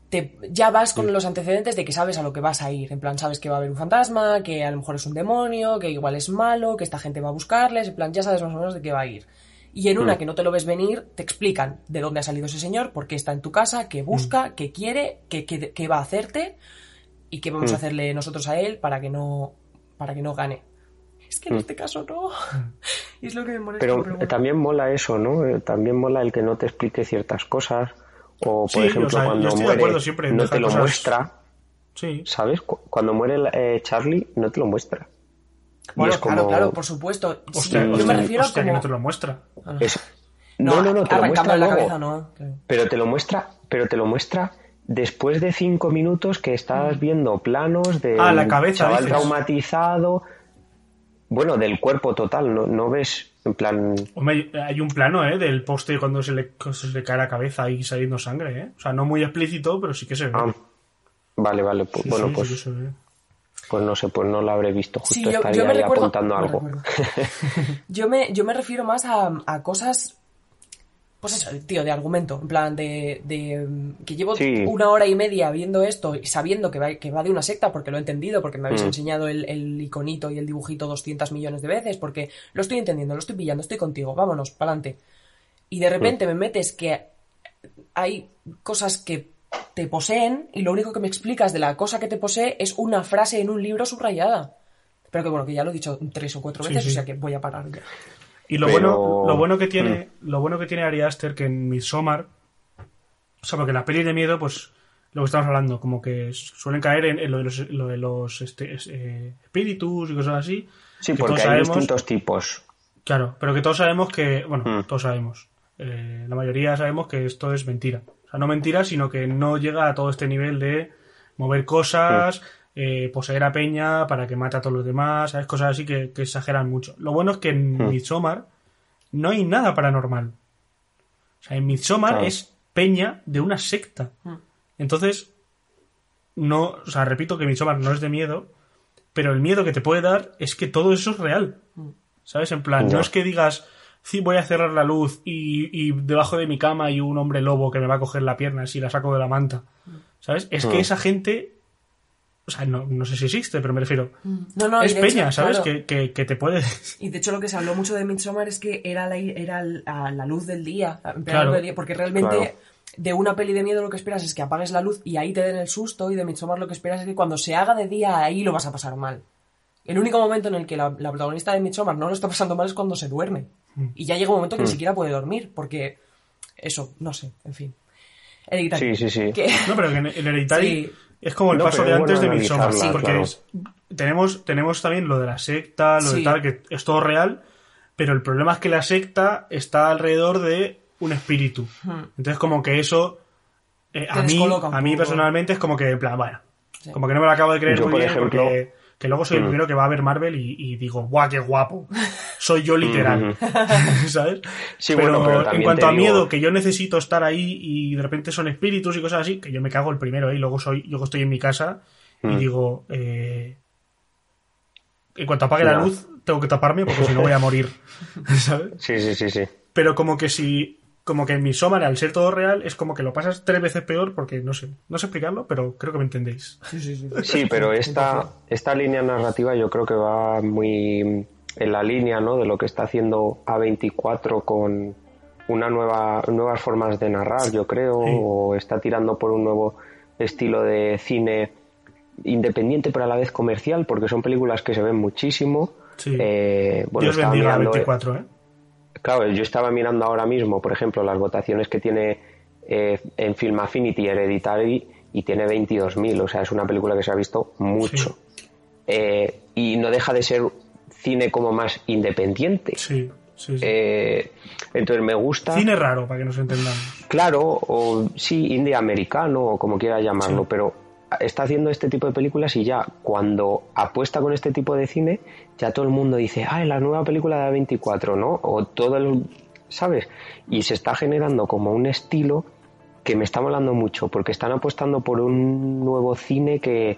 te, ya vas con los antecedentes de que sabes a lo que vas a ir. En plan, sabes que va a haber un fantasma, que a lo mejor es un demonio, que igual es malo, que esta gente va a buscarles, en plan, ya sabes más o menos de qué va a ir. Y en una que no te lo ves venir, te explican de dónde ha salido ese señor, por qué está en tu casa, qué busca, qué quiere, qué, qué- qué va a hacerte y qué vamos a hacerle nosotros a él para que no, para que no gane. Es que en este caso no. Y es lo que me molesta. Pero pero bueno. también mola eso, ¿no? Eh, También mola el que no te explique ciertas cosas. O, por Sí, ejemplo, o sea, yo cuando muere, no te lo cosas- muestra, sí. ¿sabes? Cu- Cuando muere eh, Charlie, no te lo muestra. Bueno, es claro, como- claro, por supuesto. Sí, Hostia, yo me refiero hostia, que como... no te lo muestra. Ah, no. es- No, no, no, te lo muestra la cabeza, no. Pero te lo muestra, pero te lo muestra después de cinco minutos que estás viendo planos de Ah, la cabeza, chaval dices. traumatizado. Bueno, del cuerpo total, no, no ves en plan. Hombre, hay un plano, ¿eh? Del poste cuando se le, cuando se le cae la cabeza y saliendo sangre, ¿eh? O sea, no muy explícito, pero sí que se ve. Ah, vale, vale, pues Sí, bueno, sí, pues, sí que se ve. Pues no sé, pues no lo habré visto. Justo Sí, yo, estaría yo me ahí recuerdo... apuntando me algo. yo, me, yo me refiero más a, a cosas... Pues eso, tío, de argumento. En plan, de... de, mm, que llevo Sí. una hora y media viendo esto y sabiendo que va, que va de una secta porque lo he entendido, porque me habéis Mm. enseñado el, el iconito y el dibujito 200 millones de veces, porque lo estoy entendiendo, lo estoy pillando, estoy contigo, vámonos, pa'lante. Y de repente me metes que hay cosas que te poseen y lo único que me explicas de la cosa que te posee es una frase en un libro subrayada. Pero que bueno, que ya lo he dicho tres o cuatro veces, sí. o sea que voy a parar ya. Y lo Pero- bueno, lo bueno que tiene, lo bueno que tiene Ari Aster que en Midsommar, o sea, porque las pelis de miedo, pues, lo que estamos hablando, como que suelen caer en, en lo de los, lo de los este, es- eh, espíritus y cosas así. Sí, que porque todos hay sabemos- distintos tipos. Claro, pero que todos sabemos que, bueno, Mm. todos sabemos, eh, la mayoría sabemos que esto es mentira. O sea, no mentira, sino que no llega a todo este nivel de mover cosas, eh, poseer a Peña para que mate a todos los demás, ¿sabes? Cosas así que, que exageran mucho. Lo bueno es que en Mm. Midsommar no hay nada paranormal. O sea, en Midsommar Claro. es Peña de una secta. Entonces, no, o sea, repito que Midsommar no es de miedo, pero el miedo que te puede dar es que todo eso es real. ¿Sabes? En plan, no es que digas, sí, voy a cerrar la luz y, y debajo de mi cama hay un hombre lobo que me va a coger la pierna si la saco de la manta. ¿Sabes? Es que Mm. esa gente, o sea, no, no sé si existe, pero me refiero, No, no, y es peña, hecho, ¿sabes? claro, Que, que, que te puede... Y de hecho lo que se habló mucho de Midsommar es que era la, era la, la luz del día, Claro. luz del día, porque realmente Claro. de una peli de miedo lo que esperas es que apagues la luz y ahí te den el susto y de Midsommar lo que esperas es que cuando se haga de día ahí lo vas a pasar mal. El único momento en el que la, la protagonista de Midsommar no lo está pasando mal es cuando se duerme. Y ya llega un momento que ni siquiera puede dormir, porque eso, no sé, en fin. Hereditary. Sí, sí, sí. Que- No, pero que en, en Hereditary Sí. es como el No, paso de es antes de Midsommar. analizarla, porque claro. es- tenemos, tenemos también lo de la secta, lo de Sí. tal, que es todo real, pero el problema es que la secta está alrededor de un espíritu. Entonces, como que eso, eh, Hmm. A mí, a mí personalmente es como que, en plan, bueno, Sí. como que no me lo acabo de creer Yo, muy por bien ejemplo- porque que luego soy el Mm. primero que va a ver Marvel y, y digo, guau, qué guapo. Soy yo literal. ¿Sabes? Sí, pero, bueno, pero en cuanto a digo- miedo, que yo necesito estar ahí y de repente son espíritus y cosas así, que yo me cago el primero, ¿eh? y luego soy, yo estoy en mi casa y Mm. digo, eh, en cuanto apague la luz, tengo que taparme porque si no voy a morir. ¿Sabes? Sí, sí, sí, sí. Pero como que si, como que en mi Somar, al ser todo real, es como que lo pasas tres veces peor porque no sé, no sé explicarlo, pero creo que me entendéis. Sí, pero esta, esta línea narrativa yo creo que va muy en la línea ¿no? de lo que está haciendo A24 con una nueva, nuevas formas de narrar, yo creo, Sí. o está tirando por un nuevo estilo de cine independiente pero a la vez comercial, porque son películas que se ven muchísimo. Sí. Eh, bueno, Dios bendiga a mirando, eh, 24, ¿eh? Claro, yo estaba mirando ahora mismo, por ejemplo, las votaciones que tiene eh, en Film Affinity Hereditary y tiene 22.000, o sea, es una película que se ha visto mucho. Eh, y no deja de ser cine como más independiente. Sí, sí, sí. Eh, entonces me gusta, Cine raro, para que nos entendamos. claro, o sí, indie americano o como quiera llamarlo, Sí. pero está haciendo este tipo de películas y ya cuando apuesta con este tipo de cine, ya todo el mundo dice, ah, la nueva película de 24, ¿no? O todo el, ¿sabes? Y se está generando como un estilo que me está molando mucho, porque están apostando por un nuevo cine que,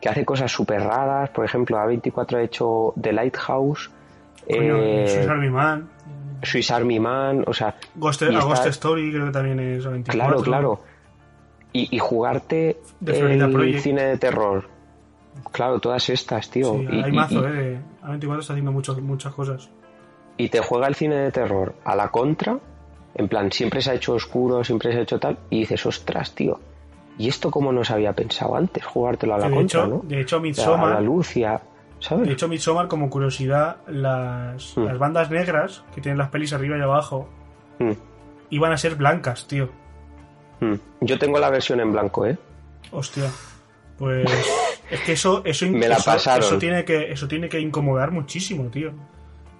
que hace cosas súper raras, por ejemplo, A24 ha hecho The Lighthouse, Coño, eh, Swiss Army Man, Swiss Army Man, o sea... Ghost, está- Story creo que también es a 24. Claro, claro. Y, y jugarte el Project. cine de terror. Claro, todas estas, tío. Sí, y, hay y- mazo, y- ¿eh? A24 está haciendo mucho- muchas cosas. y te juega el cine de terror a la contra. En plan, siempre se ha hecho oscuro, siempre se ha hecho tal. Y dices, ostras, tío. ¿Y esto cómo no se había pensado antes? Jugártelo a la de contra, hecho- ¿no? de hecho, O sea, a Midsommar- la luz y a... ¿Sabes? De hecho, Midsommar, como curiosidad, las, Mm. las bandas negras que tienen las pelis arriba y abajo Mm, iban a ser blancas, tío. mm. Yo tengo la versión en blanco, ¿eh? Hostia. Pues es que eso eso, Me la eso- pasaron. eso tiene que eso tiene que incomodar muchísimo, tío.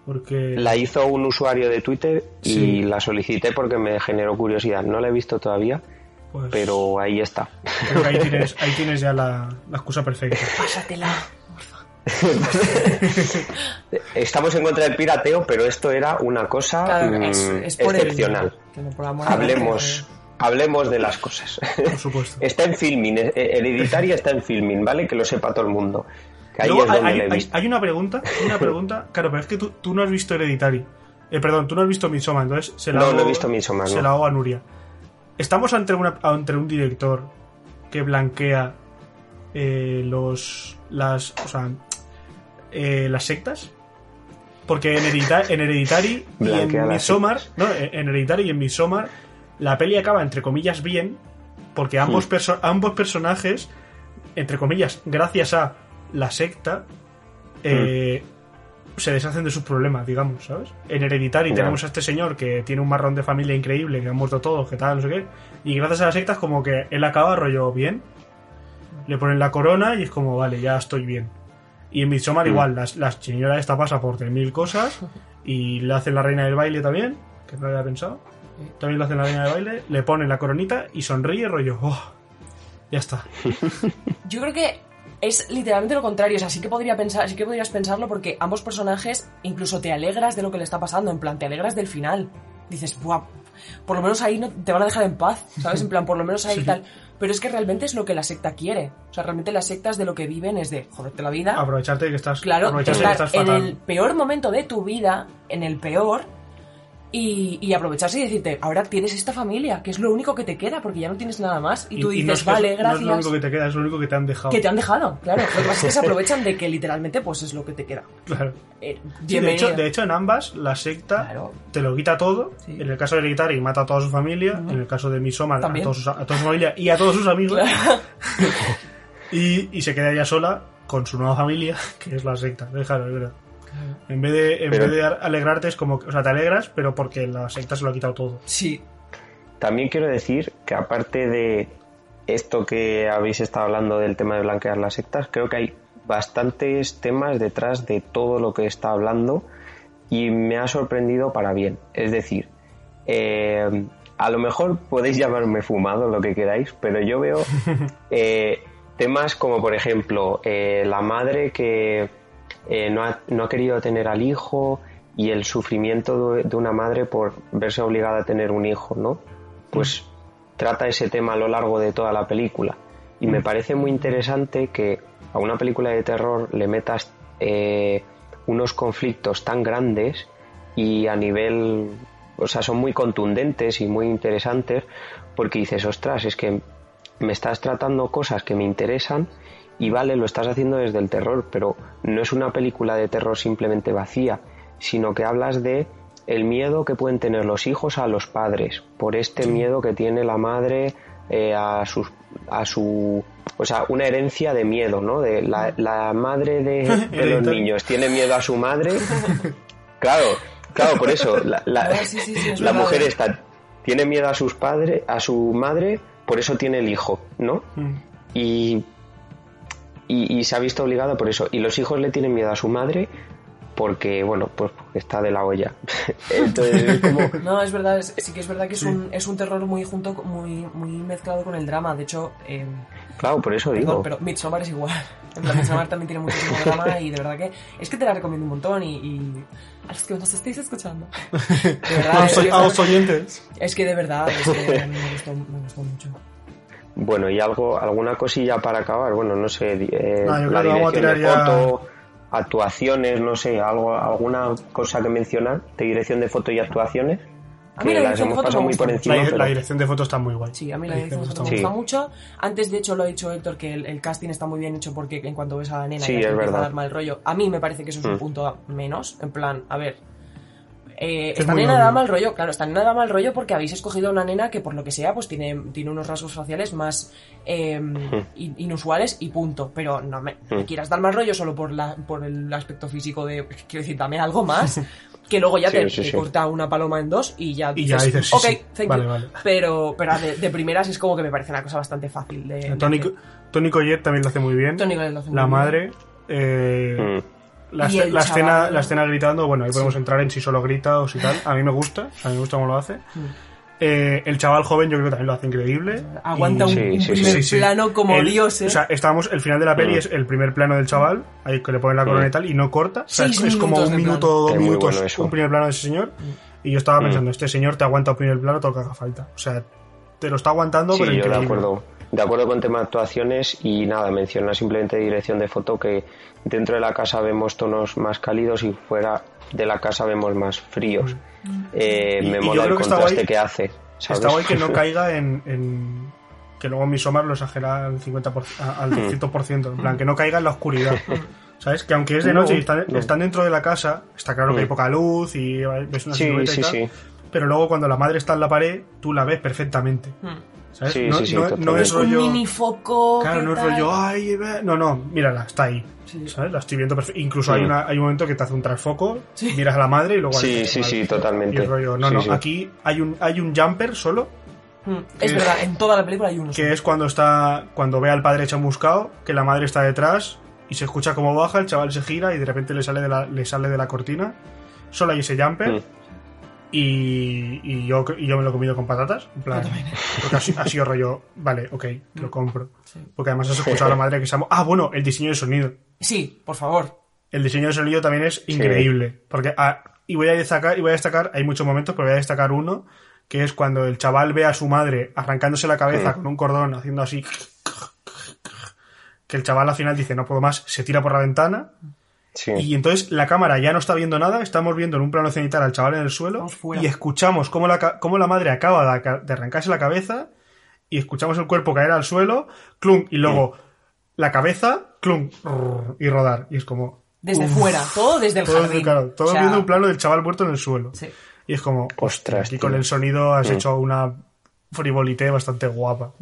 Porque La hizo un usuario de Twitter y Sí. la solicité porque me generó curiosidad. No la he visto todavía, pues, pero ahí está. creo que ahí tienes ahí tienes ya la, la excusa perfecta. Pásatela. Estamos en contra del pirateo, pero esto era una cosa Claro, mm, es, es por el- excepcional. por Hablemos. Hablemos de las cosas. Por supuesto. está en filming, eh, hereditaria está en filming, ¿vale? Que lo sepa todo el mundo. Que ahí Luego, es hay, donde hay- le he hay- visto. hay una pregunta, una pregunta, claro, pero es que tú, tú no has visto Hereditary. Eh, perdón, tú no has visto Midsommar, entonces se la No, hago, no he visto Midsommar, Se no. la hago a Nuria. Estamos ante, una, ante un director que blanquea eh, los las o sea, eh, las sectas porque en, Heredita- en Hereditary y en Midsommar no, en Hereditary y en Midsommar la peli acaba entre comillas bien porque ambos, perso- ambos personajes entre comillas gracias a la secta eh, se deshacen de sus problemas, digamos, ¿sabes? En Hereditary Ya. tenemos a este señor que tiene un marrón de familia increíble, que han muerto todos, que tal, no sé qué, y gracias a las sectas como que él acaba rollo bien, le ponen la corona y es como, vale, ya estoy bien. Y en Midsommar Mm. igual, las, la señora esta pasa por 3.000 cosas y le hacen la reina del baile también, que no lo había pensado. También le hacen la reina del baile, le ponen la coronita y sonríe rollo, oh, ya está. Yo creo que es literalmente lo contrario. O sea, sí que podría pensar, sí que podrías pensarlo porque ambos personajes incluso te alegras de lo que le está pasando. En plan, te alegras del final. Dices, Buah, por lo menos ahí no te van a dejar en paz, ¿sabes? En plan, por lo menos ahí Sí. tal. Pero es que realmente es lo que la secta quiere. O sea, realmente las sectas de lo que viven es de joderte la vida. Aprovecharte de que estás, Claro, de que en el peor momento de tu vida, en el peor, y, y aprovecharse y decirte, ahora tienes esta familia, que es lo único que te queda, porque ya no tienes nada más. Y, tú y dices, no es que- vale, No gracias. es lo único que te queda, es lo único que te han dejado. Que te han dejado, claro. Lo que pasa es que se aprovechan de que literalmente pues es lo que te queda. Claro. Eh, Sí, de, hecho, de hecho, en ambas, la secta Claro. te lo quita todo. Sí. En el caso de Hereditary mata a toda su familia. En el caso de Midsommar, a, También. todos sus- a toda su familia y a todos sus amigos. Claro. y, y se queda ella sola con su nueva familia, que es la secta. Déjalo, es verdad. En vez de, en Pero- vez de alegrarte, es como. que- O sea, te alegras, pero porque la secta se lo ha quitado todo. Sí. también quiero decir que aparte de esto que habéis estado hablando del tema de blanquear las sectas, creo que hay bastantes temas detrás de todo lo que está hablando y me ha sorprendido para bien. Es decir, eh, a lo mejor podéis llamarme fumado, lo que queráis, pero yo veo eh, temas como, por ejemplo, eh, la madre que no ha, no, ha, querido tener al hijo y el sufrimiento de una madre por verse obligada a tener un hijo, ¿no? Pues trata ese tema a lo largo de toda la película. Y me parece muy interesante que a una película de terror le metas eh, unos conflictos tan grandes y a nivel, o sea, son muy contundentes y muy interesantes porque dices, ostras, es que me estás tratando cosas que me interesan y vale, lo estás haciendo desde el terror, pero no es una película de terror simplemente vacía, sino que hablas de el miedo que pueden tener los hijos a los padres, por este miedo que tiene la madre eh, a, sus, a su o sea, una herencia de miedo, ¿no? De la, la madre de, de los niños tiene miedo a su madre. Claro, claro, por eso la, la, sí, sí, sí, es la verdad. mujer está tiene miedo a sus padres, a su madre, por eso tiene el hijo, ¿no? Mm. Y, y, y se ha visto obligada por eso. Y los hijos le tienen miedo a su madre porque, bueno, pues porque está de la olla. Entonces es como... No, es verdad, es- sí que es verdad que es, un, es un terror muy junto, muy, muy mezclado con el drama. De hecho, eh, Claro, por eso perdón, digo. pero Midsommar es igual. Midsommar también tiene muchísimo drama y de verdad que es que te la recomiendo un montón y, y a los que nos estéis escuchando. De verdad, A es, los, a los oyentes. es que de verdad, es que a mí me gustó, me gustó mucho. Bueno, y algo, alguna cosilla para acabar, bueno, no sé, eh, No, la dirección de ya- foto, actuaciones, no sé, algo, alguna cosa que mencionar de dirección de foto y actuaciones, A mí la las dirección de hemos foto pasado me muy gusta por mucho. encima, La, pero la dirección de foto está muy guay. Sí, a mí la dirección de foto me Sí. gusta mucho. Antes, de hecho, lo ha dicho Héctor, que el, el casting está muy bien hecho porque en cuanto ves a la nena Sí, ya te es empieza a verdad. dar mal rollo. A mí me parece que eso es un Mm. punto menos. En plan, a ver... Eh, Es esta nena obvio. da mal rollo, claro, esta nena da mal rollo porque habéis escogido a una nena que por lo que sea pues tiene, tiene unos rasgos faciales más eh, in- inusuales y punto. Pero no me, me Mm. quieras dar mal rollo solo por, la, por el aspecto físico de... Quiero decir, dame algo más. Que luego ya Sí, te, sí, te sí. corta una paloma en dos y ya Y ya dices, sí, ok, sí, thank vale, you". vale. Pero, pero de, de primeras es como que me parece una cosa bastante fácil de. de Tony, hacer. Tony Collet también lo hace muy bien. Tony lo hace la muy bien. madre. eh, Mm. La, Y el la escena, la escena gritando, bueno, ahí podemos entrar en si solo grita o si tal. A mí me gusta, a mí me gusta cómo lo hace. Eh, el chaval joven yo creo que también lo hace increíble. Aguanta Y- un, Sí, un sí, primer Sí, sí. plano como El- Dios, ¿eh? O sea, estábamos, el final de la peli Mm. es el primer plano del chaval, ahí que le ponen la corona y tal, y no corta. O sea, es, es como un minuto, dos minutos, bueno un primer plano de ese señor. Y yo estaba pensando, este señor te aguanta un primer plano todo lo que haga falta. O sea, te lo está aguantando, Sí, pero yo de acuerdo. De acuerdo con tema de actuaciones y nada, mencionar simplemente dirección de foto que dentro de la casa vemos tonos más cálidos y fuera de la casa vemos más fríos. Eh, Y- me y mola el creo que está contraste guay- que hace. ¿sabes? Está guay que no caiga en, en- que luego Midsommar lo exagera al 50%, a- al Hmm. 100%, en plan, que no caiga en la oscuridad. ¿Sabes? Que aunque es de No, noche y están, no. están dentro de la casa, está claro que hay Hmm. poca luz y ves una Sí, silueta y sí, tal, sí. pero luego cuando la madre está en la pared, tú la ves perfectamente. ¿Sabes? Sí, no, sí, sí, no- no totalmente. es un rollo... mini foco. Claro, ¿qué no es rollo, ay, ve-". no, no, mírala, está ahí. Sí. ¿Sabes? La estoy viendo perfecto. Incluso hay, Mm. una, hay un momento que te hace un trasfoco, miras a la madre y luego a Sí, sí, sí, totalmente. Y el rollo, no, Sí, no, sí. aquí hay un, hay un jumper solo, Mm, Es verdad, en toda la película hay uno. que es cuando está cuando ve al padre chamuscado, que la madre está detrás y se escucha cómo baja, el chaval se gira y de repente le sale de la, le sale de la cortina. Solo hay ese jumper. Mm. Y, y yo, y yo me lo he comido con patatas. En plan, porque ha, si- ha sido rollo, vale, ok, lo compro. Porque además has escuchado a la madre que se llama. Ah, bueno, el diseño de sonido. Sí, por favor. El diseño de sonido también es increíble. Porque, ah, y voy a destacar, y voy a destacar, hay muchos momentos, pero voy a destacar uno, que es cuando el chaval ve a su madre arrancándose la cabeza con un cordón, haciendo así. Que el chaval al final dice, no puedo más, se tira por la ventana. Sí. Y entonces la cámara ya no está viendo nada, estamos viendo en un plano cenital al chaval en el suelo y escuchamos cómo la, cómo la madre acaba de, arrancarse la cabeza y escuchamos el cuerpo caer al suelo, clum, y luego la cabeza, clum, y rodar. Y es como... Desde uf, fuera, todo desde el todo jardín. claro, todo O sea, viendo un plano del chaval muerto en el suelo. Sí. Y es como... Ostras, Y tío. con el sonido has Mm. hecho una frivolité bastante guapa.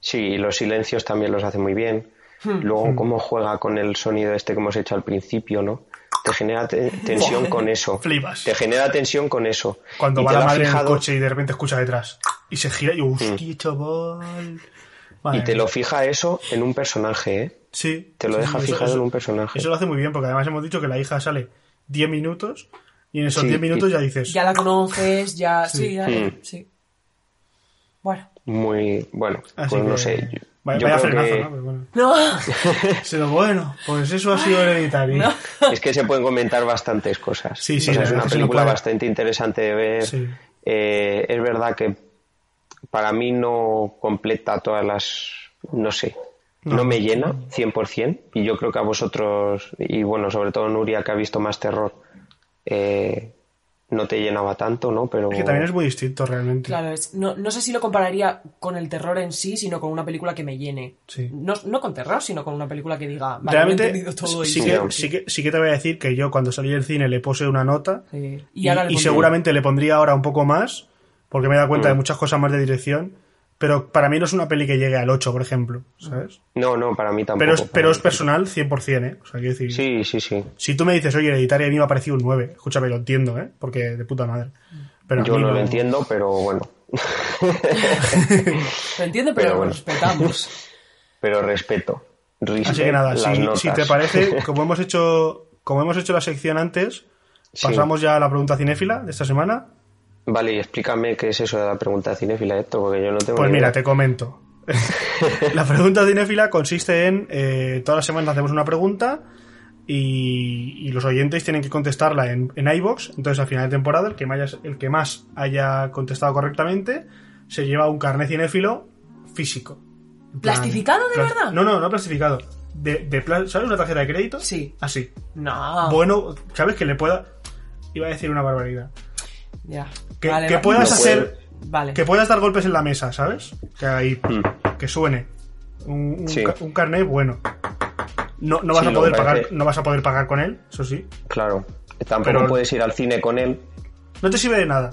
Sí, y los silencios también los hace muy bien. Hmm. Luego, cómo juega con el sonido este que hemos hecho al principio, ¿no? te genera te- tensión con eso. Flipas. Te genera tensión con eso. Cuando Y va la madre en el fijado- coche y de repente escucha detrás. Y se gira y hostia, chaval. Madre Y te mía. lo fija eso en un personaje, ¿eh? Sí. te lo sí, deja fijado en un personaje. Eso lo hace muy bien, porque además hemos dicho que la hija sale 10 minutos y en esos Sí, 10 minutos y- ya dices. Ya la conoces, ya. Sí. Sí, ya. Mm. Sí. Bueno. Muy bueno, Así pues no sé. Yo, Vaya, yo vaya creo frenazo, que ¿no? Pero bueno. No. Pero bueno, pues eso ha sido hereditario. No. es que se pueden comentar bastantes cosas. Sí, sí, O sea, es una película puede. bastante interesante de ver. Sí. Eh, es verdad que para mí no completa todas las, no sé, no, No. me llena 100% y yo creo que a vosotros y bueno, sobre todo Nuria que ha visto más terror, eh, no te llenaba tanto, ¿no? Pero Es que también es muy distinto realmente. Claro, es, no, no sé si lo compararía con el terror en sí, sino con una película que me llene. Sí. No, no con terror, sino con una película que diga, vale, he Realmente, entendido todo y sí, todo. que, sí, que, sí que te voy a decir que yo cuando salí del cine le puse una nota Sí. y, Y, ahora le y pondré- seguramente le pondría ahora un poco más porque me he dado cuenta Mm. de muchas cosas más de dirección, pero para mí no es una peli que llegue al 8, por ejemplo, ¿sabes? no, no, para mí tampoco. Pero es, pero es personal 100%, ¿eh? O sea, quiero decir, Sí, sí, sí. si tú me dices, oye, Hereditaria a mí me ha parecido un 9, escúchame, lo entiendo, ¿eh? Porque de puta madre. Pero Yo mí no lo entiendo, pero bueno. Lo entiendo, pero, Pero lo bueno. respetamos. pero respeto. Respect Así que nada, si, si te parece, como hemos hecho, como hemos hecho la sección antes, Sí. pasamos ya a la pregunta cinéfila de esta semana. Vale, y explícame qué es eso de la pregunta cinéfila, esto, porque yo no tengo Pues ni mira, idea. te comento. la pregunta cinéfila consiste en eh, todas las semanas hacemos una pregunta y, y los oyentes tienen que contestarla en, en iVoox. Entonces, al final de temporada, el que, más, el que más haya contestado correctamente se lleva un carnet cinéfilo físico. Plan- ¿Plastificado de plas- verdad? No, no, no plastificado. De, de pla- ¿Sabes una tarjeta de crédito? Sí. Así. No. Bueno, ¿sabes? Que le pueda... Iba a decir una barbaridad. Ya. Que, Vale, que va- puedas No hacer... Vale. Que puedas dar golpes en la mesa, ¿sabes? Que ahí... Mm. que suene un, un, Sí. ca- un carnet bueno no, no vas Sí, a poder pagar parece- no vas a poder pagar con él eso sí Claro. Tampoco Pero- puedes ir al cine con él. no te sirve de nada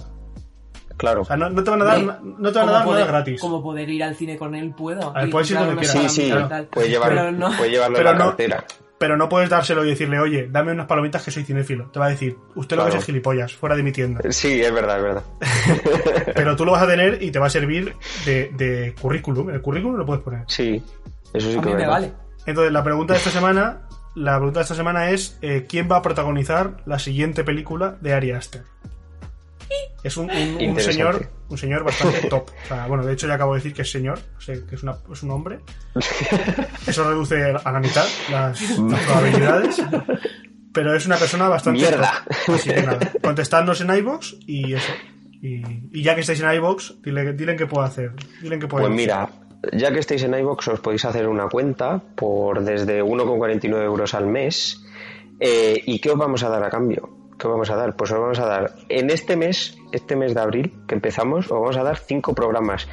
Claro. o sea no, no te van a dar no te van a ¿cómo dar poder- nada gratis Como poder ir al cine con él puedo. A ver, Y puedes ir donde quieras. Sí, sí. Puedes llevar, no. puedes llevarlo Pero en la no- cartera. Pero no puedes dárselo y decirle oye dame unas palomitas que soy cinéfilo te va a decir usted lo que es gilipollas fuera de mi tienda Sí, es verdad, es verdad. pero tú lo vas a tener y te va a servir de, de currículum el currículum lo puedes poner Sí, eso sí A que mí es me verdad. vale. entonces la pregunta de esta semana la pregunta de esta semana es eh, quién va a protagonizar la siguiente película de Ari Aster es un, un- señor un señor bastante top o sea, bueno de hecho ya acabo de decir que es señor o sea, que es, una- es un hombre eso reduce a la mitad las, las probabilidades pero es una persona bastante Mierda. top. así que nada contestadnos en iVoox y eso y, y ya que estáis en iVoox dile, dile qué puedo hacer dile qué puedo Pues mira, ya que estáis en iVoox os podéis hacer una cuenta por desde 1,49 euros al mes. Eh, ¿Y qué os vamos a dar a cambio? ¿Qué os vamos a dar? Pues os vamos a dar en este mes, este mes de abril que empezamos, os vamos a dar cinco programas.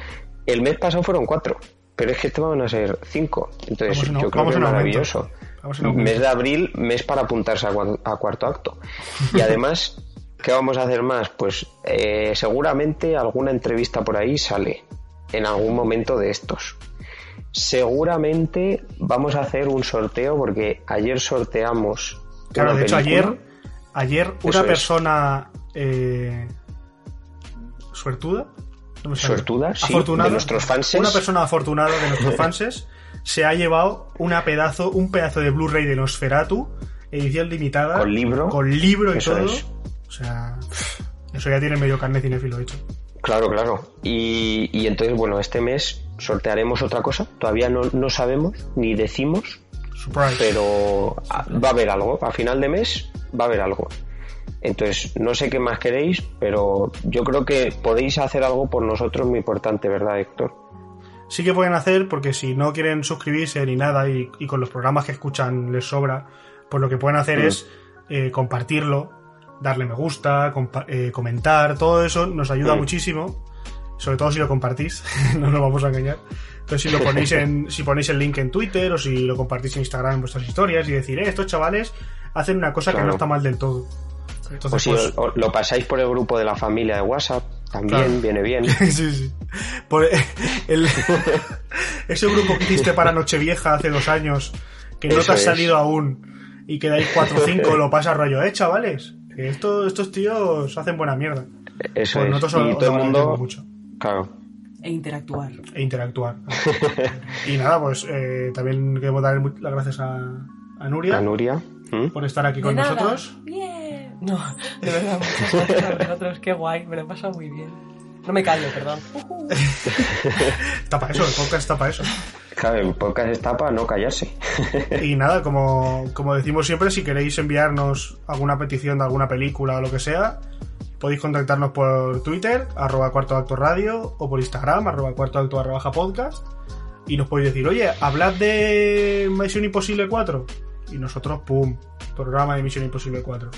El mes pasado fueron cuatro, pero es que este van a ser cinco. Entonces en- yo creo que es maravilloso. Mes de abril, mes para apuntarse a, a cuarto acto. Y además, ¿qué vamos a hacer más? Pues eh, seguramente alguna entrevista por ahí sale en algún momento de estos. Seguramente vamos a hacer un sorteo porque ayer sorteamos. Claro, de hecho, ayer, ayer una persona eh, suertuda, no. Suertuda, sí, Afortunada. de nuestros fanses. Una persona afortunada de nuestros fanses se ha llevado una pedazo, un pedazo de Blu-ray de Nosferatu, edición limitada. Con libro. Con libro y Eso todo. es. O sea, eso ya tiene medio carnet cinéfilo hecho. Claro, claro. Y, y entonces, bueno, este mes sortearemos otra cosa. Todavía no, no sabemos ni decimos, Surprise. pero ah, va a haber algo. A final de mes va a haber algo. Entonces, no sé qué más queréis, pero yo creo que podéis hacer algo por nosotros muy importante, ¿verdad, Héctor? sí que pueden hacer, porque si no quieren suscribirse ni nada y, y con los programas que escuchan les sobra, pues lo que pueden hacer Mm. es eh, compartirlo, darle me gusta, eh, comentar, todo eso nos ayuda Mm. muchísimo, sobre todo si lo compartís, no nos vamos a engañar. Entonces si lo ponéis en, si ponéis el link en Twitter o si lo compartís en Instagram en vuestras historias y decir, eh, estos chavales hacen una cosa que no está mal del todo. O si pues, lo pasáis por el grupo de la familia de WhatsApp, también Claro. viene bien. sí, sí. Por el, ese grupo que hiciste para Nochevieja hace dos años, que no te has es. salido aún y quedáis 4 o 5, lo pasa rollo, eh, chavales. Que esto, estos tíos hacen buena mierda. Eso Pues es. nosotros y os todo el mundo. mucho. Claro. E interactuar. E interactuar. y nada, pues eh, también queremos dar las gracias a, a Nuria A Nuria. ¿Mm? por estar aquí con nada. nosotros. Bien. No, de verdad, muchas gracias a vosotros. Qué guay, me lo he pasado muy bien. No me callo, perdón. Está para eso, el podcast está para eso. Claro, el podcast está para no callarse. Y nada, como, como decimos siempre, si queréis enviarnos alguna petición de alguna película o lo que sea, podéis contactarnos por Twitter, arroba cuarto acto radio, o por Instagram, arroba cuarto acto barra baja podcast, y nos podéis decir, oye, hablad de Misión Imposible 4, y nosotros, pum, programa de Misión Imposible 4.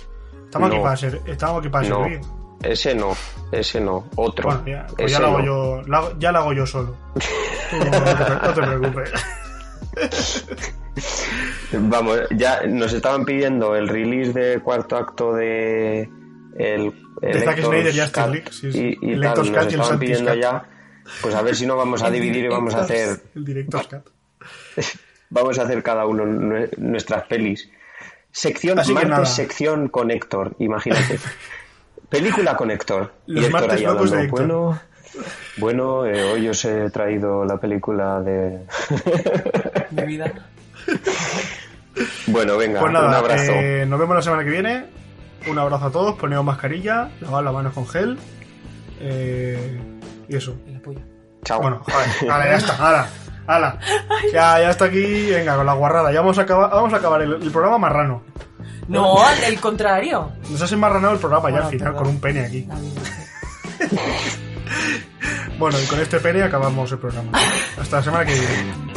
Estamos aquí para ser, estamos aquí para No, servir. ese no, ese no, otro. Bueno, ya, pues ya lo hago no. yo, ya lo hago yo solo. No te preocupes. Vamos, ya nos estaban pidiendo el release de cuarto acto de el De Zack Snyder y Justice League, sí, sí. y, y tal, Elector's nos Cut y el pidiendo Cut. ya pues a ver si no vamos a El dividir y vamos a hacer El Director's Cut. vamos a hacer cada uno nue- nuestras pelis sección Así que martes nada. sección con Héctor imagínate película con Héctor y Los Héctor martes ahí locos de hablando, Héctor. bueno bueno eh, hoy os he traído la película de Mi vida. bueno venga Pues un nada, abrazo eh, nos vemos la semana que viene. Un abrazo a todos, poneos mascarilla, lavad las manos con gel. eh, y eso. Y la polla. chao Bueno, joder, ahora ya está, ahora, hala. Ya, ya está aquí, venga, con la guarrada. Ya vamos a acabar, vamos a acabar el, el programa marrano. No, al el contrario. Nos has enmarranado el programa ya al final perdón. con un pene aquí. Bueno, y con este pene acabamos el programa. Hasta la semana que viene.